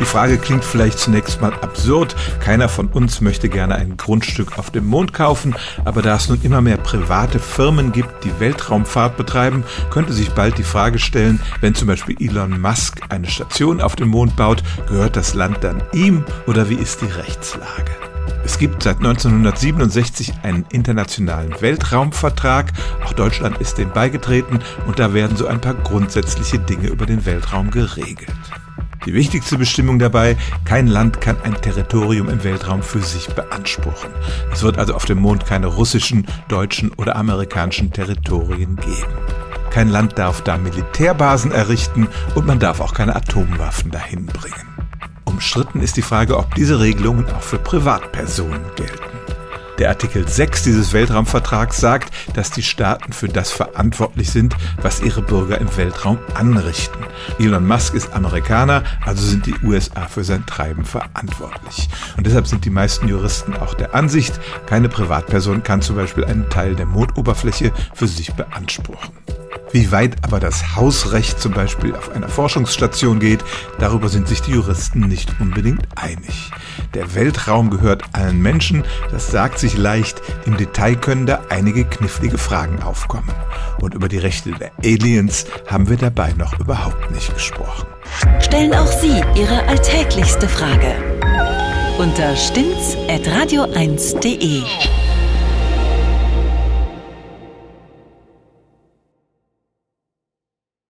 Die Frage klingt vielleicht zunächst mal absurd. Keiner von uns möchte gerne ein Grundstück auf dem Mond kaufen, aber da es nun immer mehr private Firmen gibt, die Weltraumfahrt betreiben, könnte sich bald die Frage stellen, wenn zum Beispiel Elon Musk eine Station auf dem Mond baut, gehört das Land dann ihm oder wie ist die Rechtslage? Es gibt seit 1967 einen internationalen Weltraumvertrag. Auch Deutschland ist dem beigetreten und da werden so ein paar grundsätzliche Dinge über den Weltraum geregelt. Die wichtigste Bestimmung dabei, kein Land kann ein Territorium im Weltraum für sich beanspruchen. Es wird also auf dem Mond keine russischen, deutschen oder amerikanischen Territorien geben. Kein Land darf da Militärbasen errichten und man darf auch keine Atomwaffen dahin bringen. Umstritten ist die Frage, ob diese Regelungen auch für Privatpersonen gelten. Der Artikel 6 dieses Weltraumvertrags sagt, dass die Staaten für das verantwortlich sind, was ihre Bürger im Weltraum anrichten. Elon Musk ist Amerikaner, also sind die USA für sein Treiben verantwortlich. Und deshalb sind die meisten Juristen auch der Ansicht, keine Privatperson kann zum Beispiel einen Teil der Mondoberfläche für sich beanspruchen. Wie weit aber das Hausrecht zum Beispiel auf einer Forschungsstation geht, darüber sind sich die Juristen nicht unbedingt einig. Der Weltraum gehört allen Menschen, das sagt sich leicht, im Detail können da einige knifflige Fragen aufkommen. Und über die Rechte der Aliens haben wir dabei noch überhaupt nicht gesprochen. Stellen auch Sie Ihre alltäglichste Frage unter stimmtz.radio1.de.